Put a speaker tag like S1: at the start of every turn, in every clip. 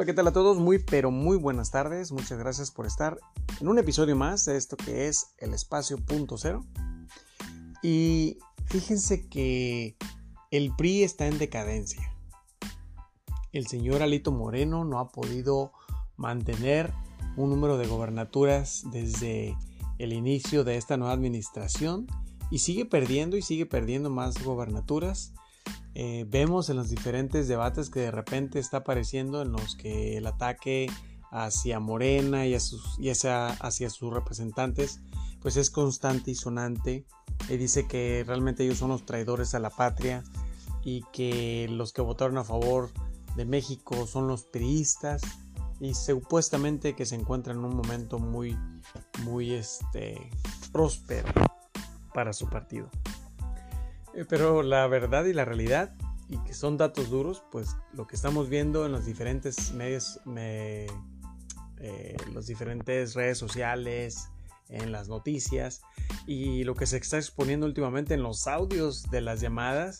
S1: Hola, ¿qué tal a todos? Muy, pero muy buenas tardes. Muchas gracias por estar en un episodio más de esto que es el espacio punto cero. Y fíjense que el PRI está en decadencia. El señor Alito Moreno no ha podido mantener un número de gobernaturas desde el inicio de esta nueva administración y sigue perdiendo y sigue perdiendo más gobernaturas eh, vemos en los diferentes debates que de repente está apareciendo en los que el ataque hacia Morena y, hacia, sus representantes pues es constante y sonante y dice que realmente ellos son los traidores a la patria y que los que votaron a favor de México son los periodistas y supuestamente que se encuentran en un momento muy muy este próspero para su partido. Eh, pero la verdad y la realidad, y que son datos duros, pues lo que estamos viendo en los diferentes medios, eh, las diferentes redes sociales, en las noticias, y lo que se está exponiendo últimamente en los audios de las llamadas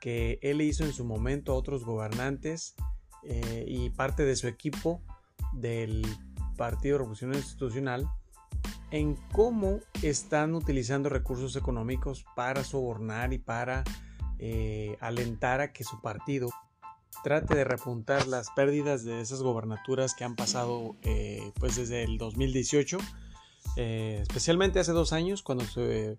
S1: que él hizo en su momento a otros gobernantes eh, y parte de su equipo del Partido Revolucionario Institucional en cómo están utilizando recursos económicos para sobornar y para eh, alentar a que su partido trate de repuntar las pérdidas de esas gobernaturas que han pasado eh, pues desde el 2018, eh, especialmente hace dos años cuando se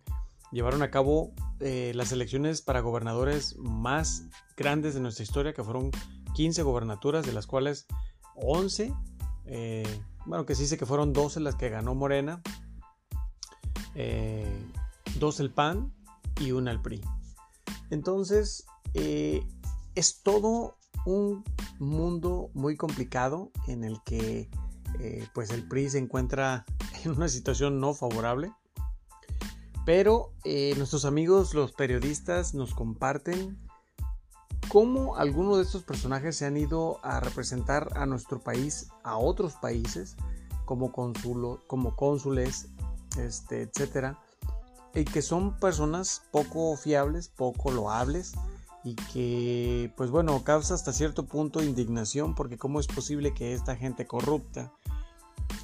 S1: llevaron a cabo las elecciones para gobernadores más grandes de nuestra historia, que fueron 15 gobernaturas, de las cuales 11 bueno, que se dice que fueron 12 las que ganó Morena, eh, dos el PAN y una el PRI. Entonces, eh, es todo un mundo muy complicado en el que eh, pues el PRI se encuentra en una situación no favorable. Pero nuestros amigos los periodistas nos comparten cómo algunos de estos personajes se han ido a representar a nuestro país, a otros países, como, como cónsules, este, etcétera, y que son personas poco fiables, poco loables, y que, pues bueno, causa hasta cierto punto indignación, porque cómo es posible que esta gente corrupta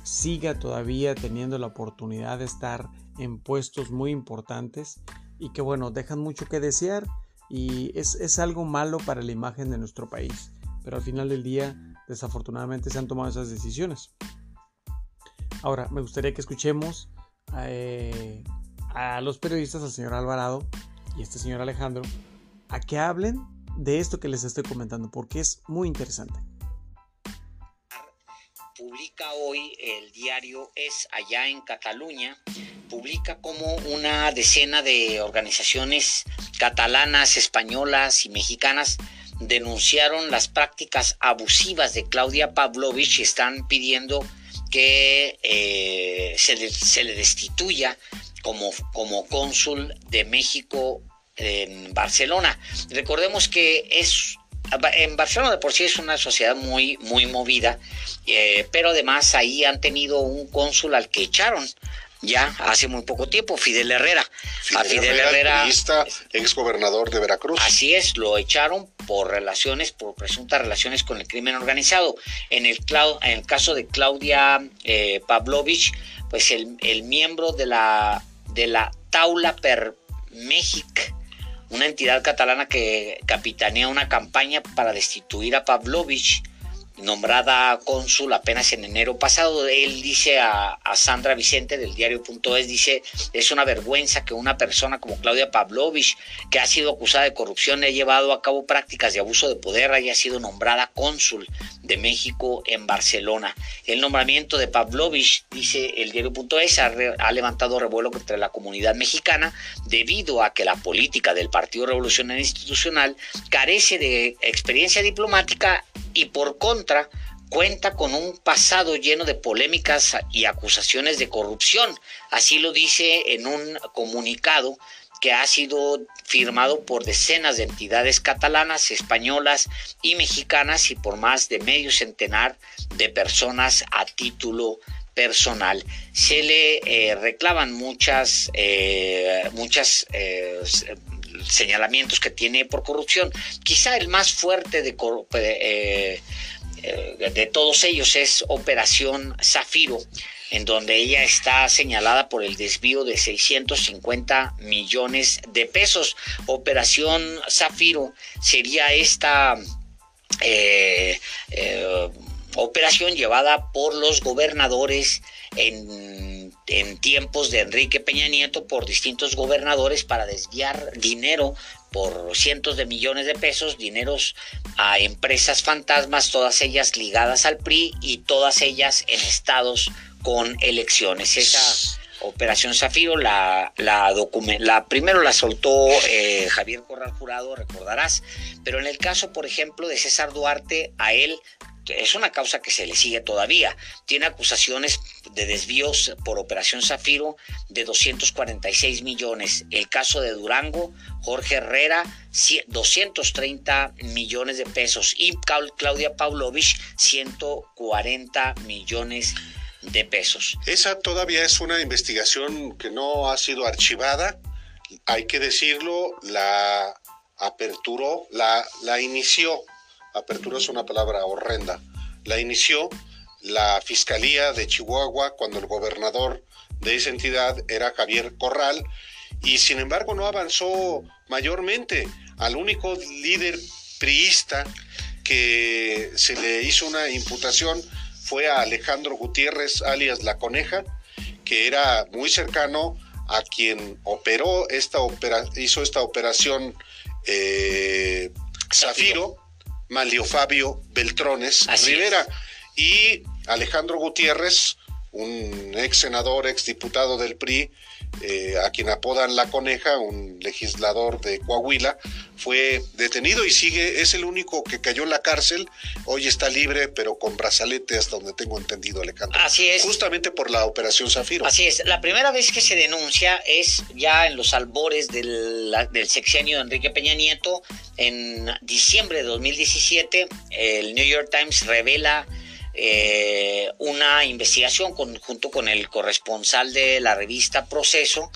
S1: siga todavía teniendo la oportunidad de estar en puestos muy importantes y que bueno, dejan mucho que desear y es, algo malo para la imagen de nuestro país. Pero al final del día, desafortunadamente, se han tomado esas decisiones. Ahora, me gustaría que escuchemos eh, a los periodistas, al señor Alvarado y este señor Alejandro, a que hablen de esto que les estoy comentando, porque es muy interesante.
S2: Publica hoy el diario Es allá en Cataluña, publica como una decena de organizaciones catalanas, españolas y mexicanas denunciaron las prácticas abusivas de Claudia Pavlovich y están pidiendo que eh, se, le, destituya como, como cónsul de México en Barcelona. Recordemos que es en Barcelona de por sí es una sociedad muy, muy movida, eh, pero además ahí han tenido un cónsul al que echaron ya hace muy poco tiempo, Fidel Herrera.
S3: Fidel, a Fidel Herrera, ex gobernador de Veracruz.
S2: Así es, lo echaron por relaciones, por presuntas relaciones con el crimen organizado. En el, en el caso de Claudia eh, Pavlovich, pues el, el, miembro de la, de la Taula per México, una entidad catalana que capitanea una campaña para destituir a Pavlovich, nombrada cónsul apenas en enero pasado. Él dice a, Sandra Vicente del diario.es, dice, es una vergüenza que una persona como Claudia Pavlovich, que ha sido acusada de corrupción, ha llevado a cabo prácticas de abuso de poder, haya sido nombrada cónsul de México en Barcelona. El nombramiento de Pavlovich, dice el diario.es, ha, ha levantado revuelo entre la comunidad mexicana debido a que la política del Partido Revolucionario Institucional carece de experiencia diplomática y por contra cuenta con un pasado lleno de polémicas y acusaciones de corrupción. Así lo dice en un comunicado que ha sido firmado por decenas de entidades catalanas, españolas y mexicanas y por más de medio centenar de personas a título personal. Se le eh, reclaman muchas, eh, muchas eh, señalamientos que tiene por corrupción. Quizá el más fuerte de, eh, eh, de todos ellos es Operación Zafiro, en donde ella está señalada por el desvío de 650 millones de pesos. Operación Zafiro sería esta eh, operación llevada por los gobernadores en, en, tiempos de Enrique Peña Nieto por distintos gobernadores para desviar dinero por cientos de millones de pesos, dineros a empresas fantasmas, todas ellas ligadas al PRI y todas ellas en estados con elecciones. Esa operación Zafiro, la, la, la primero la soltó eh, Javier Corral Jurado, recordarás, pero en el caso, por ejemplo, de César Duarte, a él es una causa que se le sigue todavía. Tiene acusaciones de desvíos por Operación Zafiro de 246 millones. El caso de Durango, Jorge Herrera, 230 millones de pesos. Y Claudia Pavlovich, 140 millones de pesos.
S3: Esa todavía es una investigación que no ha sido archivada. Hay que decirlo, la aperturó, la, la inició apertura es una palabra horrenda, la inició la Fiscalía de Chihuahua cuando el gobernador de esa entidad era Javier Corral y sin embargo no avanzó mayormente. Al único líder priista que se le hizo una imputación fue a Alejandro Gutiérrez, alias La Coneja, que era muy cercano a quien operó esta hizo esta operación eh, Zafiro Manlio Fabio Beltrones Rivera y Alejandro Gutiérrez, un ex senador, ex diputado del PRI, eh, a quien apodan La Coneja, un legislador de Coahuila, fue detenido y sigue, es el único que cayó en la cárcel, hoy está libre, pero con brazalete hasta donde tengo entendido, Alejandro.
S2: Así es.
S3: Justamente por la operación Zafiro.
S2: Así es, la primera vez que se denuncia es ya en los albores del, del sexenio de Enrique Peña Nieto, en diciembre de 2017, el New York Times revela eh, una investigación junto con el corresponsal de la revista Proceso.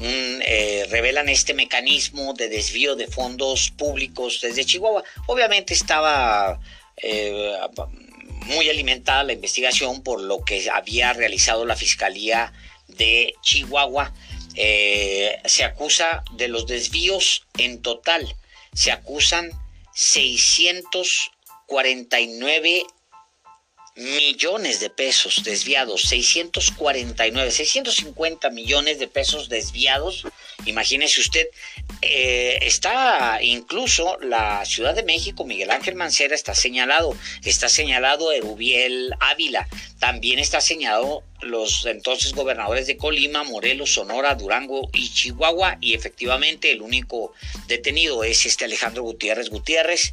S2: Eh, revelan este mecanismo de desvío de fondos públicos desde Chihuahua. Obviamente estaba eh, muy alimentada la investigación por lo que había realizado la Fiscalía de Chihuahua. se acusa de los desvíos en total. Se acusan 649 millones de pesos desviados, 649, 650 millones de pesos desviados. Imagínese usted, eh, está incluso la Ciudad de México, Miguel Ángel Mancera está señalado, está señalado Erubiel Ávila, también está señalado los entonces gobernadores de Colima, Morelos, Sonora, Durango y Chihuahua, y efectivamente el único detenido es este Alejandro Gutiérrez Gutiérrez,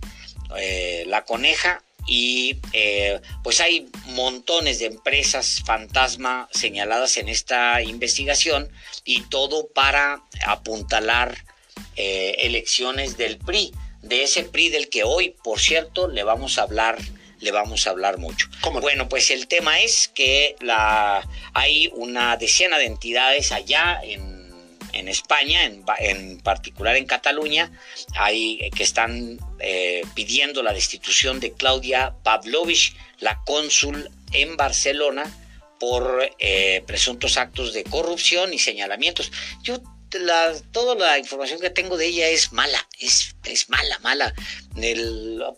S2: eh, la coneja, y eh, pues hay montones de empresas fantasma señaladas en esta investigación y todo para apuntalar eh, elecciones del PRI, de ese PRI del que hoy, por cierto, le vamos a hablar le vamos a hablar mucho. Bueno, pues el tema es que la, hay una decena de entidades allá en en España, en, particular en Cataluña, hay eh, que están eh, pidiendo la destitución de Claudia Pavlovich, la cónsul en Barcelona, por eh, presuntos actos de corrupción y señalamientos. Yo la, toda la información que tengo de ella es mala, es, es mala, mala.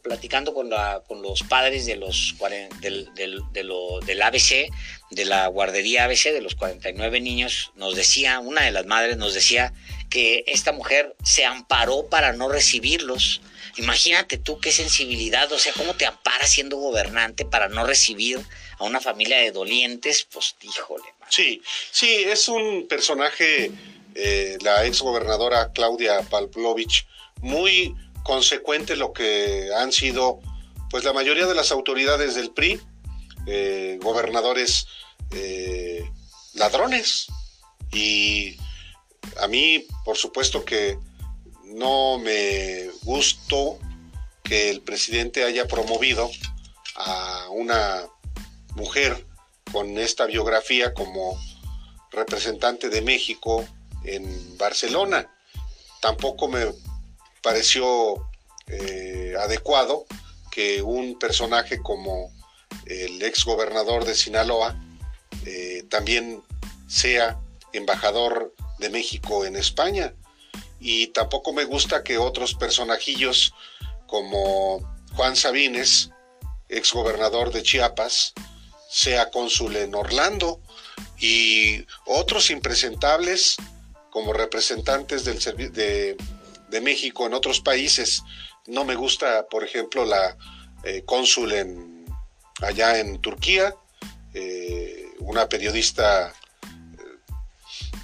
S2: Platicando con, la, con los padres de los, del, del, del ABC, de la guardería ABC, de los 49 niños, nos decía, una de las madres nos decía que esta mujer se amparó para no recibirlos. Imagínate tú qué sensibilidad, o sea, cómo te amparas siendo gobernante para no recibir a una familia de dolientes, pues híjole.
S3: Sí, sí, es un personaje eh, la ex gobernadora Claudia Pavlovich, muy consecuente lo que han sido pues la mayoría de las autoridades del PRI, eh, gobernadores eh, ladrones. Y a mí, por supuesto que no me gustó que el presidente haya promovido a una mujer con esta biografía como representante de México en Barcelona. Tampoco me pareció eh, adecuado que un personaje como el ex gobernador de Sinaloa eh, también sea embajador de México en España. Y tampoco me gusta que otros personajillos como Juan Sabines, ex gobernador de Chiapas, sea cónsul en Orlando y otros impresentables como representantes del de, México en otros países. No me gusta, por ejemplo, la eh, cónsul en, allá en Turquía, eh, una periodista eh,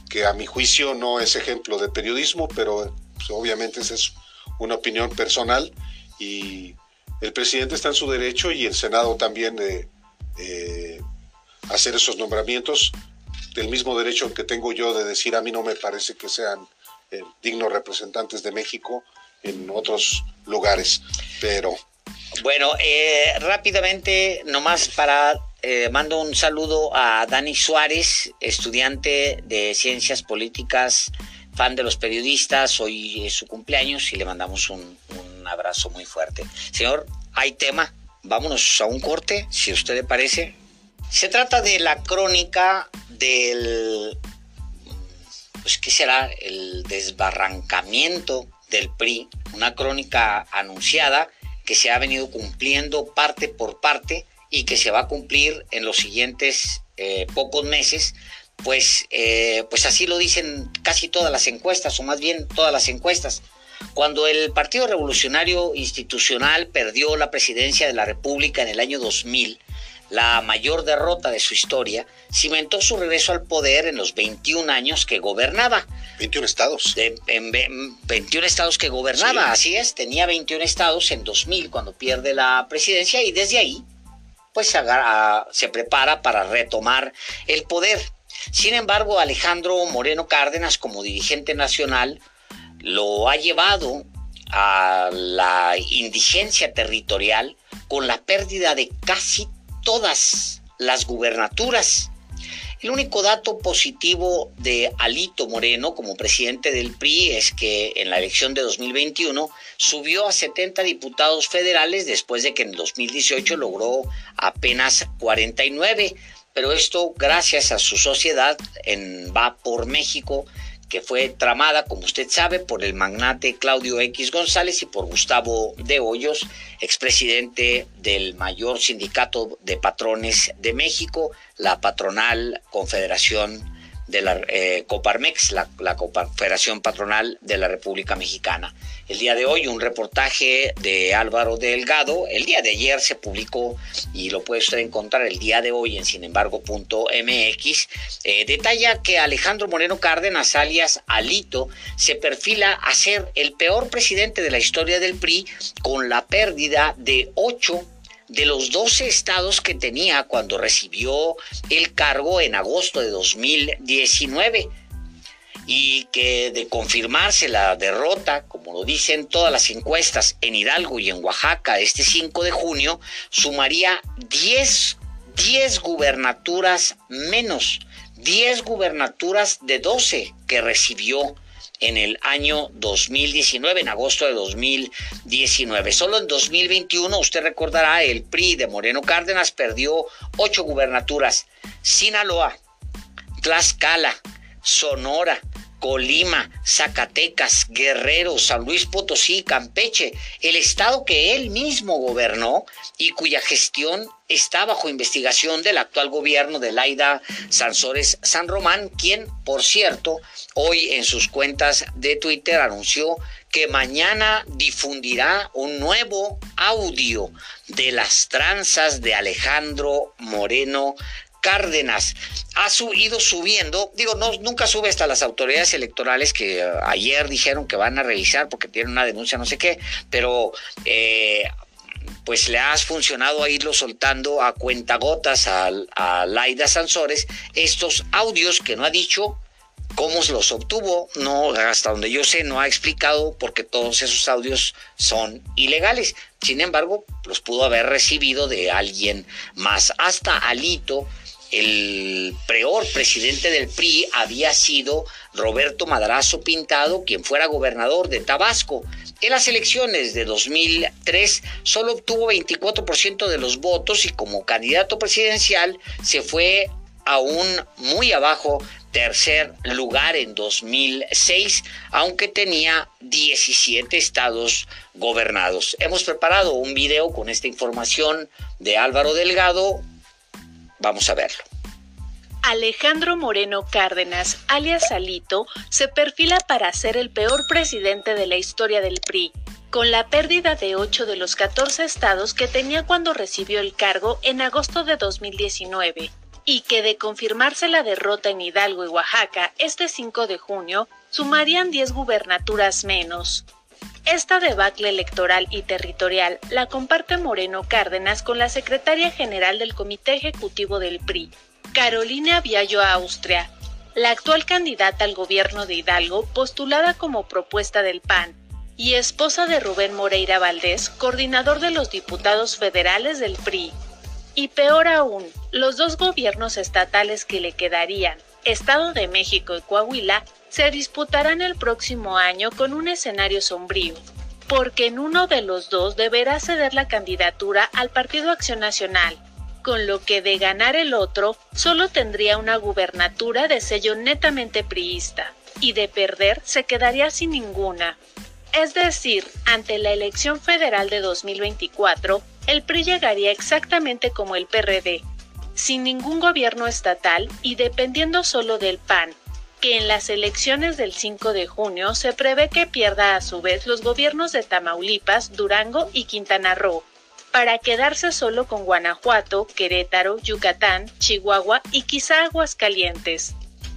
S3: que a mi juicio no es ejemplo de periodismo, pero pues, obviamente esa es una opinión personal y el presidente está en su derecho y el Senado también de hacer esos nombramientos del mismo derecho que tengo yo de decir a mí no me parece que sean dignos representantes de México en otros lugares, pero
S2: bueno, eh, rápidamente, nomás para, eh, mando un saludo a Dani Suárez, estudiante de Ciencias Políticas, fan de los periodistas, hoy es su cumpleaños y le mandamos un, un abrazo muy fuerte. Señor, hay tema, vámonos a un corte, si a usted le parece. Se trata de la crónica del, pues, ¿qué será? El desbarrancamiento del PRI, una crónica anunciada que se ha venido cumpliendo parte por parte y que se va a cumplir en los siguientes eh, pocos meses, pues, eh, pues así lo dicen casi todas las encuestas, o más bien todas las encuestas. Cuando el Partido Revolucionario Institucional perdió la presidencia de la República en el año 2000, la mayor derrota de su historia, cimentó su regreso al poder en los 21 años que gobernaba.
S3: 21 estados.
S2: en 21 estados que gobernaba, así es, tenía 21 estados en 2000 cuando pierde la presidencia y desde ahí pues se, se prepara para retomar el poder. Sin embargo, Alejandro Moreno Cárdenas como dirigente nacional lo ha llevado a la indigencia territorial con la pérdida de casi todas las gubernaturas. El único dato positivo de Alito Moreno como presidente del PRI es que en la elección de 2021 subió a 70 diputados federales después de que en 2018 logró apenas 49, pero esto gracias a su sociedad en Va por México que fue tramada, como usted sabe, por el magnate Claudio X González y por Gustavo de Hoyos, expresidente del mayor sindicato de patrones de México, la patronal Confederación de la eh, Coparmex, la, la Confederación Patronal de la República Mexicana. El día de hoy un reportaje de Álvaro Delgado, el día de ayer se publicó y lo puede usted encontrar el día de hoy en sinembargo.mx, eh, detalla que Alejandro Moreno Cárdenas, alias Alito, se perfila a ser el peor presidente de la historia del PRI con la pérdida de ocho de los 12 estados que tenía cuando recibió el cargo en agosto de 2019 y que de confirmarse la derrota, como lo dicen todas las encuestas en Hidalgo y en Oaxaca este 5 de junio, sumaría 10, 10 gubernaturas menos, 10 gubernaturas de 12 que recibió en el año 2019, en agosto de 2019. Solo en 2021, usted recordará, el PRI de Moreno Cárdenas perdió ocho gubernaturas. Sinaloa, Tlaxcala, Sonora, Colima, Zacatecas, Guerrero, San Luis Potosí, Campeche, el estado que él mismo gobernó y cuya gestión está bajo investigación del actual gobierno de Laida Sansores San Román, quien, por cierto, hoy en sus cuentas de Twitter anunció que mañana difundirá un nuevo audio de las tranzas de Alejandro Moreno Cárdenas ha ido subiendo, digo, no, nunca sube hasta las autoridades electorales que eh, ayer dijeron que van a revisar porque tienen una denuncia, no sé qué, pero eh, pues le has funcionado a irlo soltando a cuentagotas a, a Laida Sansores estos audios que no ha dicho cómo los obtuvo, no, hasta donde yo sé, no ha explicado porque todos esos audios son ilegales. Sin embargo, los pudo haber recibido de alguien más. Hasta Alito el peor presidente del PRI había sido Roberto Madrazo Pintado, quien fuera gobernador de Tabasco. En las elecciones de 2003 solo obtuvo 24% de los votos y como candidato presidencial se fue aún muy abajo tercer lugar en 2006, aunque tenía 17 estados gobernados. Hemos preparado un video con esta información de Álvaro Delgado. Vamos a verlo.
S4: Alejandro Moreno Cárdenas, alias Alito, se perfila para ser el peor presidente de la historia del PRI, con la pérdida de 8 de los 14 estados que tenía cuando recibió el cargo en agosto de 2019, y que de confirmarse la derrota en Hidalgo y Oaxaca este 5 de junio, sumarían 10 gubernaturas menos. Esta debacle electoral y territorial la comparte Moreno Cárdenas con la secretaria general del Comité Ejecutivo del PRI, Carolina Viallo Austria, la actual candidata al gobierno de Hidalgo, postulada como propuesta del PAN, y esposa de Rubén Moreira Valdés, coordinador de los diputados federales del PRI. Y peor aún, los dos gobiernos estatales que le quedarían, Estado de México y Coahuila, se disputarán el próximo año con un escenario sombrío, porque en uno de los dos deberá ceder la candidatura al Partido Acción Nacional, con lo que de ganar el otro solo tendría una gubernatura de sello netamente priista, y de perder se quedaría sin ninguna. Es decir, ante la elección federal de 2024, el PRI llegaría exactamente como el PRD, sin ningún gobierno estatal y dependiendo solo del PAN, que en las elecciones del 5 de junio se prevé que pierda a su vez los gobiernos de Tamaulipas, Durango y Quintana Roo, para quedarse solo con Guanajuato, Querétaro, Yucatán, Chihuahua y quizá Aguascalientes.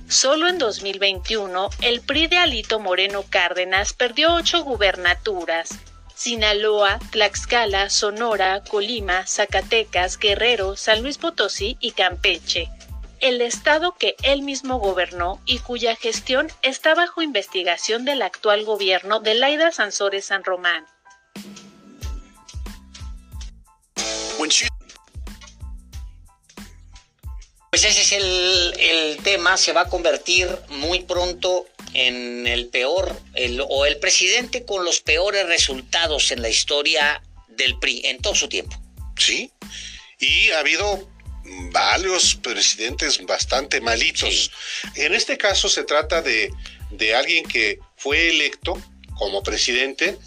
S4: Solo en 2021, el PRI de Alito Moreno Cárdenas perdió ocho gubernaturas. Sinaloa, Tlaxcala, Sonora, Colima, Zacatecas, Guerrero, San Luis Potosí y Campeche. El estado que él mismo gobernó y cuya gestión está bajo investigación del actual gobierno de Laida Sansores San Román.
S2: Pues ese es el, tema, se va a convertir muy pronto en el peor, o el presidente con los peores resultados en la historia del PRI en todo su tiempo.
S3: Sí, y ha habido varios presidentes bastante malitos. En este caso se trata de, de alguien que fue electo como presidente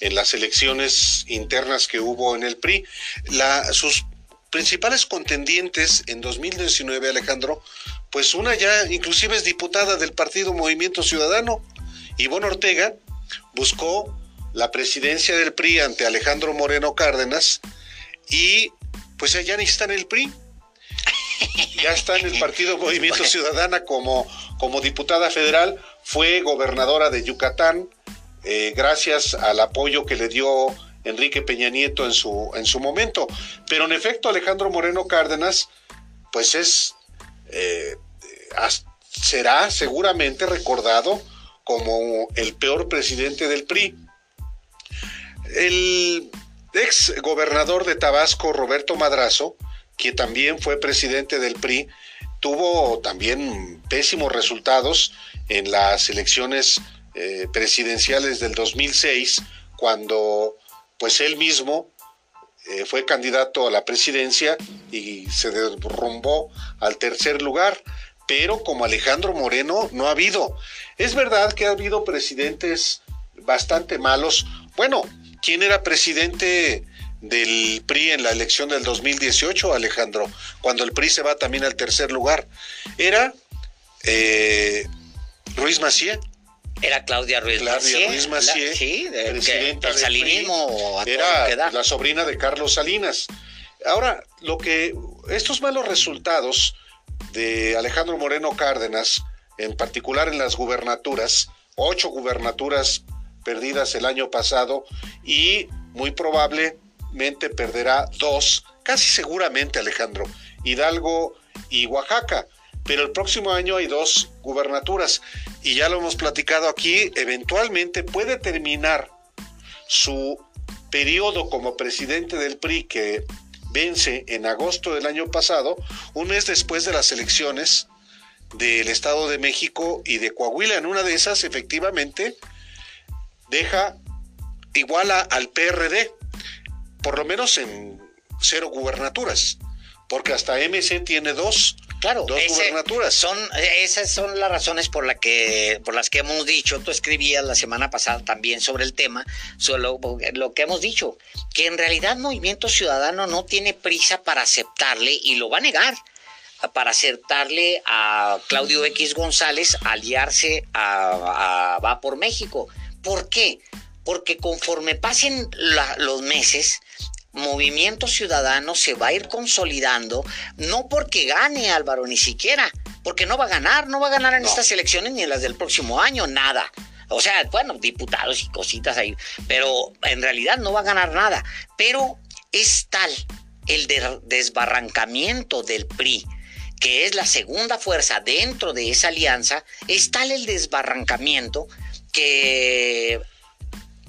S3: en las elecciones internas que hubo en el PRI. La, sus principales contendientes en 2019, Alejandro, pues una ya inclusive es diputada del partido Movimiento Ciudadano. Ivonne Ortega buscó la presidencia del PRI ante Alejandro Moreno Cárdenas y pues ni está en el PRI. Ya está en el partido Movimiento Ciudadana como, como diputada federal, fue gobernadora de Yucatán, eh, gracias al apoyo que le dio Enrique Peña Nieto en su, en su momento. Pero en efecto, Alejandro Moreno Cárdenas, pues es, eh, será seguramente recordado como el peor presidente del PRI. El ex gobernador de Tabasco, Roberto Madrazo, que también fue presidente del PRI, tuvo también pésimos resultados en las elecciones eh, presidenciales del 2006, cuando pues él mismo eh, fue candidato a la presidencia y se derrumbó al tercer lugar. Pero como Alejandro Moreno no ha habido. Es verdad que ha habido presidentes bastante malos. Bueno, ¿quién era presidente del PRI en la elección del 2018, Alejandro? Cuando el PRI se va también al tercer lugar. Era eh, Ruiz Macié.
S2: Era Claudia Ruiz
S3: Claudia Ruiz Macié,
S2: sí,
S3: presidenta
S2: el salinismo
S3: era la sobrina de Carlos Salinas. Ahora, lo que estos malos resultados de Alejandro Moreno Cárdenas, en particular en las gubernaturas, ocho gubernaturas perdidas el año pasado y muy perderá dos, casi seguramente Alejandro, Hidalgo y Oaxaca pero el próximo año hay dos gubernaturas y ya lo hemos platicado aquí, eventualmente puede terminar su periodo como presidente del PRI que vence en agosto del año pasado, un mes después de las elecciones del Estado de México y de Coahuila. En una de esas, efectivamente, deja igual al PRD, por lo menos en cero gubernaturas, porque hasta MC tiene dos.
S2: Claro,
S3: dos gubernaturas.
S2: Son, esas son las razones por, la que, por las que hemos dicho, tú escribías la semana pasada también sobre el tema, sobre lo, lo que hemos dicho, que en realidad Movimiento Ciudadano no tiene prisa para aceptarle y lo va a negar para aceptarle a Claudio X González aliarse a, Va por México. ¿Por qué? Porque conforme pasen los meses, Movimiento Ciudadano se va a ir consolidando, no porque gane Álvaro, ni siquiera, porque no va a ganar, no va a ganar en estas elecciones ni en las del próximo año, nada. O sea, bueno, diputados y cositas ahí, pero en realidad no va a ganar nada. Pero es tal el desbarrancamiento del PRI, que es la segunda fuerza dentro de esa alianza, es tal el desbarrancamiento que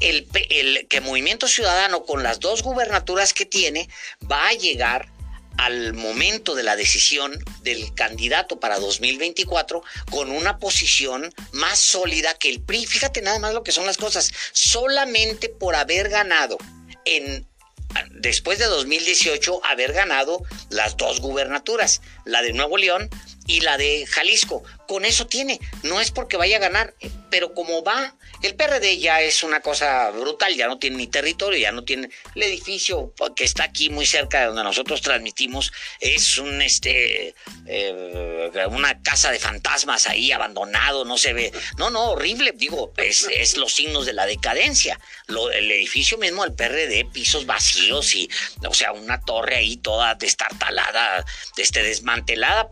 S2: el, que Movimiento Ciudadano con las dos gubernaturas que tiene va a llegar al momento de la decisión del candidato para 2024 con una posición más sólida que el PRI. Fíjate nada más lo que son las cosas. Solamente por haber ganado en después de 2018 haber ganado las dos gubernaturas, la de Nuevo León y la de Jalisco. Con eso tiene, no es porque vaya a ganar, pero como va, el PRD ya es una cosa brutal, ya no tiene ni territorio, ya no tiene el edificio que está aquí muy cerca de donde nosotros transmitimos, es un este eh, una casa de fantasmas ahí abandonado, no se ve, no, no, horrible, digo, es, es los signos de la decadencia. el edificio mismo del PRD, pisos vacíos y, o sea, una torre ahí toda destartalada, este, desmantelada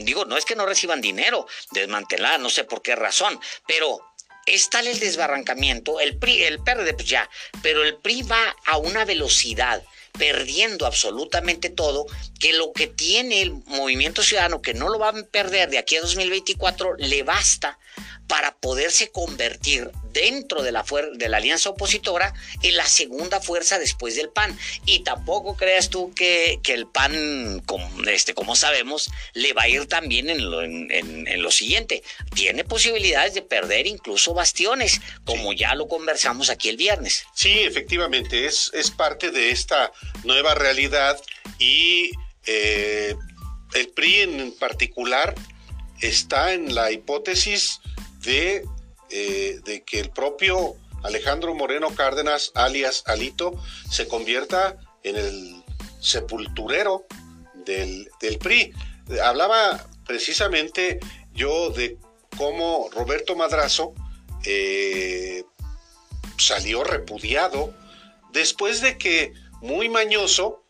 S2: digo, no es que no reciban dinero, desmantelar, no sé por qué razón, pero es tal el desbarrancamiento, el PRI, el PRD pues ya, pero el PRI va a una velocidad perdiendo absolutamente todo, que lo que tiene el movimiento ciudadano, que no lo va a perder de aquí a 2024, le basta para poderse convertir dentro de la, de la alianza opositora en la segunda fuerza después del PAN. Y tampoco creas tú que, el PAN, como, este, como sabemos, le va a ir también en lo, en, lo siguiente. Tiene posibilidades de perder incluso bastiones, como ya lo conversamos aquí el viernes.
S3: Sí, efectivamente, es, es parte de esta nueva realidad y eh, el PRI en particular está en la hipótesis de, eh, de que el propio Alejandro Moreno Cárdenas, alias Alito, se convierta en el sepulturero del, PRI. Hablaba precisamente yo de cómo Roberto Madrazo eh, salió repudiado después de que, muy mañoso,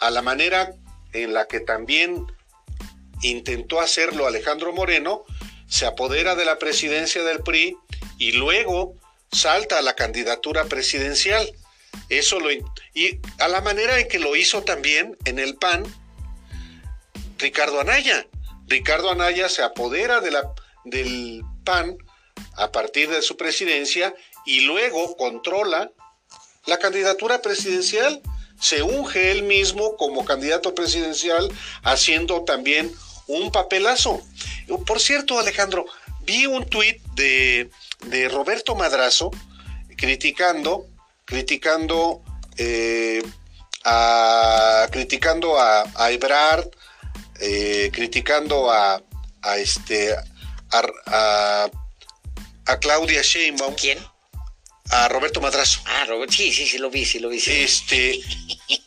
S3: a la manera en la que también intentó hacerlo Alejandro Moreno, se apodera de la presidencia del PRI y luego salta a la candidatura presidencial. Eso lo y a la manera en que lo hizo también en el PAN Ricardo Anaya. Ricardo Anaya se apodera de la, del PAN a partir de su presidencia y luego controla la candidatura presidencial. Se unge él mismo como candidato presidencial, haciendo también un papelazo. Por cierto, Alejandro, vi un tuit de, Roberto Madrazo criticando, criticando, eh, a, criticando a, a Ebrard, eh, criticando a, a este, a, a, Claudia Sheinbaum.
S2: ¿Quién?
S3: A Roberto Madrazo.
S2: Ah, Robert, sí, sí, sí, lo vi, sí, lo vi.
S3: Este,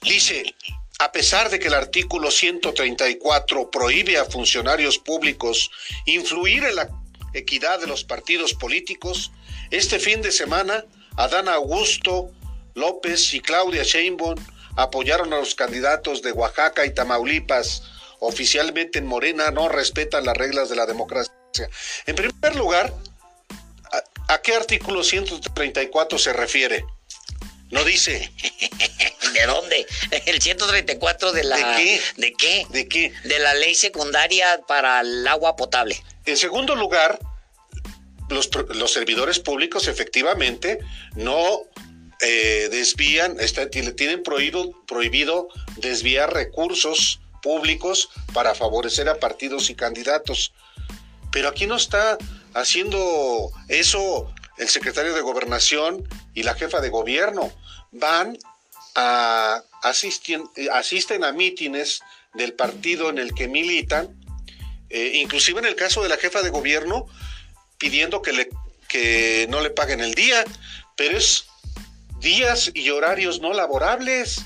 S3: dice, a pesar de que el artículo 134 prohíbe a funcionarios públicos influir en la equidad de los partidos políticos, este fin de semana Adán Augusto López y Claudia Sheinbaum apoyaron a los candidatos de Oaxaca y Tamaulipas. Oficialmente en Morena no respetan las reglas de la democracia. En primer lugar, ¿a, qué artículo 134 se refiere? No dice.
S2: ¿De dónde? El 134 de la...
S3: ¿De qué?
S2: ¿De qué?
S3: ¿De qué?
S2: De la ley secundaria para el agua potable.
S3: En segundo lugar, los, servidores públicos efectivamente no eh, desvían, está, tienen prohibido, prohibido desviar recursos públicos para favorecer a partidos y candidatos. Pero aquí no está haciendo eso el secretario de gobernación y la jefa de gobierno. Van a asisten, asisten a mítines del partido en el que militan, eh, inclusive en el caso de la jefa de gobierno, pidiendo que, le, que no le paguen el día, pero es días y horarios no laborables.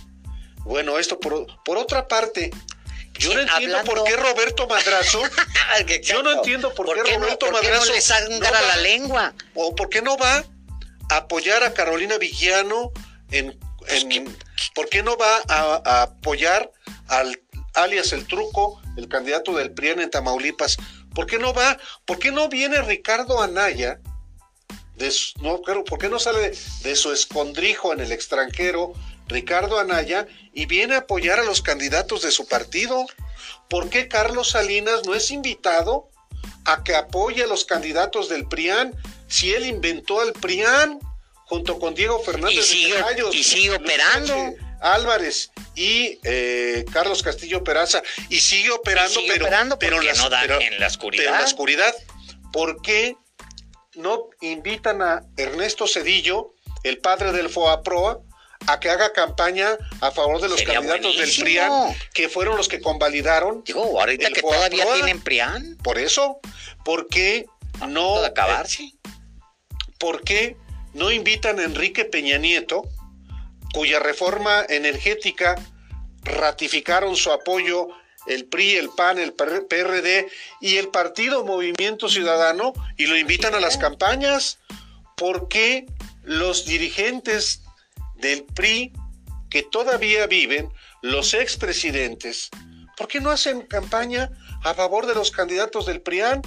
S3: Bueno, esto por, por otra parte, yo no entiendo por qué Roberto Madrazo. yo no entiendo por, qué, Roberto Madrazo.
S2: No, va, la lengua.
S3: O por qué no va apoyar a Carolina Villano en. Pues ¿Por qué no va a, apoyar al alias el truco, el candidato del PRIAN en Tamaulipas? ¿Por qué no va? ¿Por qué no viene Ricardo Anaya? no, ¿Por qué no sale de su escondrijo en el extranjero Ricardo Anaya y viene a apoyar a los candidatos de su partido. ¿Por qué Carlos Salinas no es invitado a que apoye a los candidatos del PRIAN si él inventó al PRIAN junto con Diego Fernández
S2: y sigue,
S3: de
S2: y sigue operando?
S3: Álvarez y eh, Carlos Castillo Peraza y sigue operando, pero, pero,
S2: no da en la oscuridad.
S3: Pero en la oscuridad. ¿Por qué no invitan a Ernesto Cedillo, el padre del FOAPROA, a que haga campaña a favor de los candidatos del PRIAN, que fueron los que convalidaron.
S2: Digo, ahorita que todavía tienen PRIAN.
S3: Por eso, ¿por qué no.
S2: De acabarse.
S3: ¿Por qué no invitan a Enrique Peña Nieto, cuya reforma energética ratificaron su apoyo el PRI, el PAN, el PRD y el Partido Movimiento Ciudadano y lo invitan a las campañas? ¿Por qué los dirigentes del PRI que todavía viven, los expresidentes, ¿por qué no hacen campaña a favor de los candidatos del PRIAN?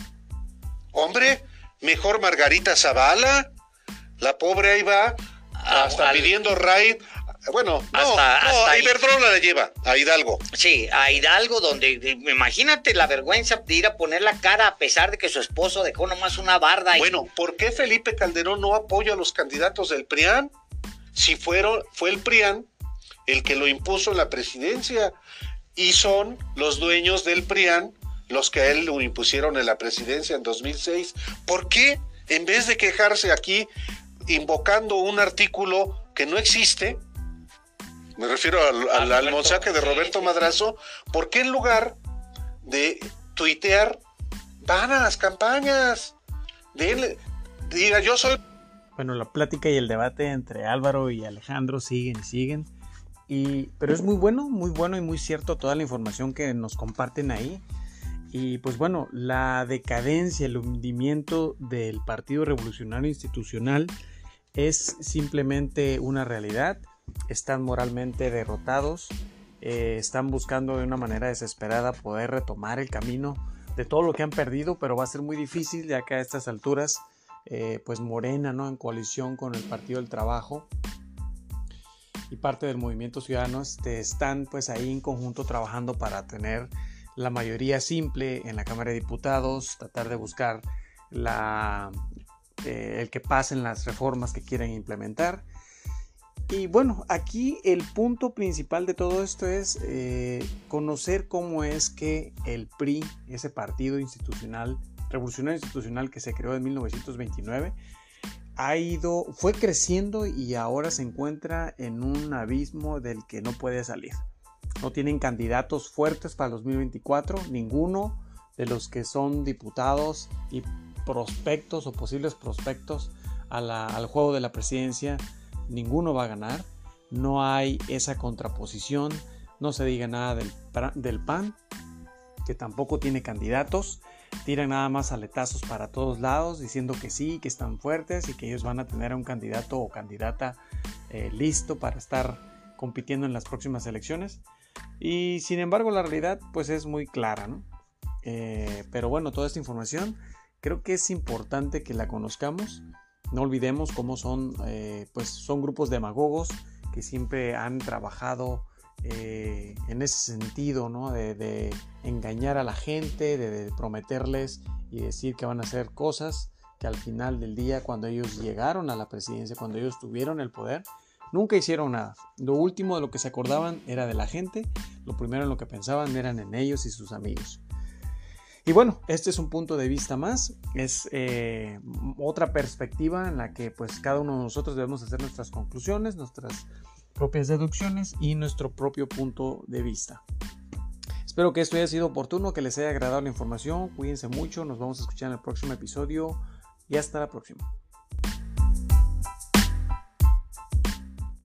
S3: Hombre, mejor Margarita Zavala, la pobre ahí va hasta pidiendo raid. Bueno, no, hasta, no, a Iberdrola la lleva, a Hidalgo.
S2: Sí, a Hidalgo, donde imagínate la vergüenza de ir a poner la cara a pesar de que su esposo dejó nomás una barda.
S3: Bueno, ¿por qué Felipe Calderón no apoya a los candidatos del PRIAN? si fueron, fue el PRIAN el que lo impuso en la presidencia y son los dueños del PRIAN los que a él lo impusieron en la presidencia en 2006. ¿Por qué en vez de quejarse aquí invocando un artículo que no existe, me refiero al, al, de Roberto Madrazo, ¿por qué en lugar de tuitear van a las campañas? diga, yo soy
S1: bueno, la plática y el debate entre Álvaro y Alejandro siguen y siguen. Y, pero es muy bueno, muy bueno y muy cierto toda la información que nos comparten ahí. Y pues bueno, la decadencia, el hundimiento del Partido Revolucionario Institucional es simplemente una realidad. Están moralmente derrotados, eh, están buscando de una manera desesperada poder retomar el camino de todo lo que han perdido, pero va a ser muy difícil ya que a estas alturas eh, pues Morena, ¿no? En coalición con el Partido del Trabajo y parte del Movimiento Ciudadano este, están pues ahí en conjunto trabajando para tener la mayoría simple en la Cámara de Diputados, tratar de buscar la, eh, el que pasen las reformas que quieren implementar. Y bueno, aquí el punto principal de todo esto es eh, conocer cómo es que el PRI, ese partido institucional revolucionario institucional que se creó en 1929 ha ido, fue creciendo y ahora se encuentra en un abismo del que no puede salir. No tienen candidatos fuertes para 2024, ninguno de los que son diputados y prospectos o posibles prospectos al juego de la presidencia, ninguno va a ganar. No hay esa contraposición, no se diga nada del, PAN, que tampoco tiene candidatos tiran nada más aletazos para todos lados diciendo que sí, que están fuertes y que ellos van a tener a un candidato o candidata eh, listo para estar compitiendo en las próximas elecciones. Y sin embargo la realidad pues es muy clara, ¿no? Eh, pero bueno, toda esta información creo que es importante que la conozcamos. No olvidemos cómo son, eh, pues son grupos demagogos que siempre han trabajado eh, en ese sentido, ¿no? De, engañar a la gente, de, prometerles y decir que van a hacer cosas que al final del día, cuando ellos llegaron a la presidencia, cuando ellos tuvieron el poder, Nunca hicieron nada. Lo último de lo que se acordaban era de la gente, lo primero en lo que pensaban eran en ellos y sus amigos. Y bueno, este es un punto de vista más, es eh, otra perspectiva en la que pues cada uno de nosotros debemos hacer nuestras conclusiones, nuestras propias deducciones y nuestro propio punto de vista. Espero que esto haya sido oportuno, que les haya agradado la información, cuídense mucho, nos vamos a escuchar en el próximo episodio y hasta la próxima.